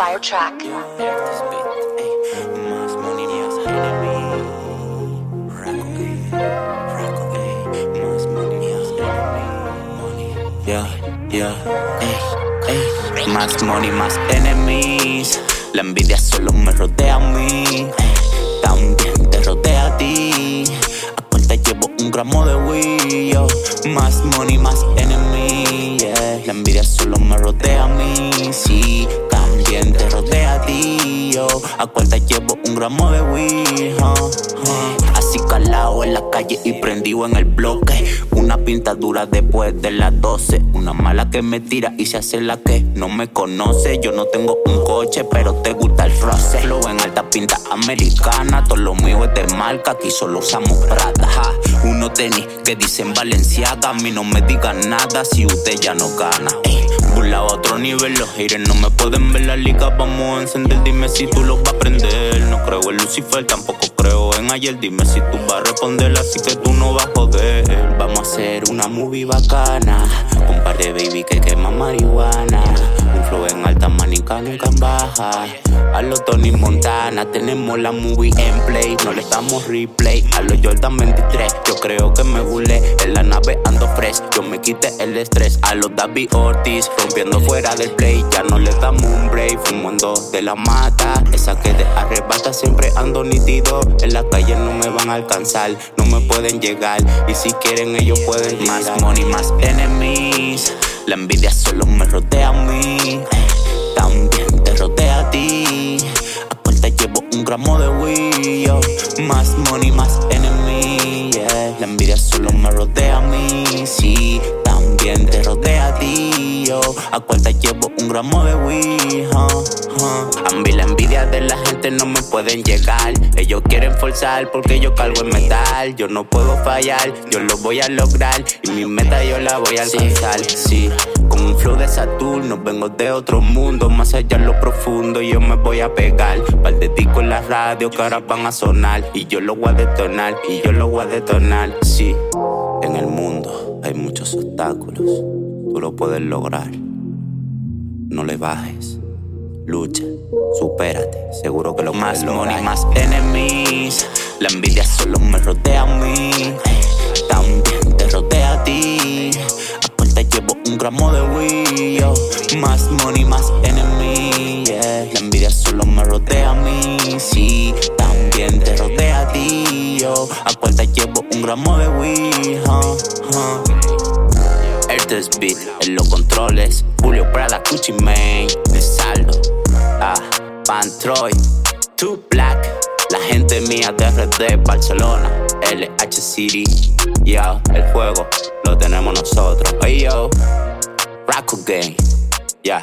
fire track. Más money, raco, ey. Más enemies. La envidia solo me rodea a mí. También te rodea a ti. A cuenta llevo un gramo de weed. Más money, más enemy. Yeah. La envidia solo me rodea a mí. Sí, A cuenta llevo un gramo de weed. Así calado en la calle y prendido en el bloque. Una pintadura después de las 12. Una mala que me tira y se hace la que no me conoce. Yo no tengo un coche, pero te gusta el roce. Flow en alta pinta americana. Todo lo mío es de marca, aquí solo usamos Prada. Uno tenis que dicen Valenciaga. A mí no me digan nada si usted ya no gana. Nivel, los haters no me pueden ver la liga. Vamos a encender, dime si tú lo vas a prender. No creo en Lucifer, tampoco creo en ayer. Dime si tú vas a responder, así que tú no vas a joder. Vamos a hacer una movie bacana. Un par de baby que quema marihuana. Un flow en alta manica nunca baja. A los Tony Montana tenemos la movie en play. No le damos replay. A los Jordan 23, yo creo que me burlé. En la nave ando fresh, yo me quité el estrés. A los David Ortiz, rompiendo fuera del play. Ya no le damos un break, fumando de la mata. Esa que te arrebata, siempre ando nítido. En la calle no me van a alcanzar, no me pueden llegar. Y si quieren, ellos pueden Más money, más enemies. La envidia solo me rodea a mí. También te rodea a ti. Gramo de weed. yo. Más money, más enemy. La envidia solo me rodea a mí. Sí, también te rodea a ti. Yo. A cuarta llevo un gramo de huh, huh. A mí la envidia de la gente no me pueden llegar. Ellos quieren forzar porque yo cargo el metal. Yo no puedo fallar, yo lo voy a lograr. Y mi meta yo la voy a alcanzar. Sí, con un flow de Saturno, vengo de otro mundo. Más allá en lo profundo, yo me voy a pegar. Par de discos en la radio que ahora van a sonar. Y yo lo voy a detonar, y yo lo voy a detonar. Sí, en el mundo hay muchos obstáculos. Tú lo puedes lograr. No le bajes. Lucha, supérate, seguro que lo más money, más enemies. La envidia solo me rodea a mí, también te rodea a ti. Aparte llevo un gramo de weed, más money, más enemy. Yeah. La envidia solo me rodea a mí, sí, también te rodea a ti. Yo. Aparte llevo un gramo de weed, huh, huh. Beat en los controles. Julio Prada, Gucci Mane, de saldo. Ah, Pantroy, Two Black. La gente mía de RD, Barcelona, LH City. Yo, el juego lo tenemos nosotros. Hey yo, Game. Yeah.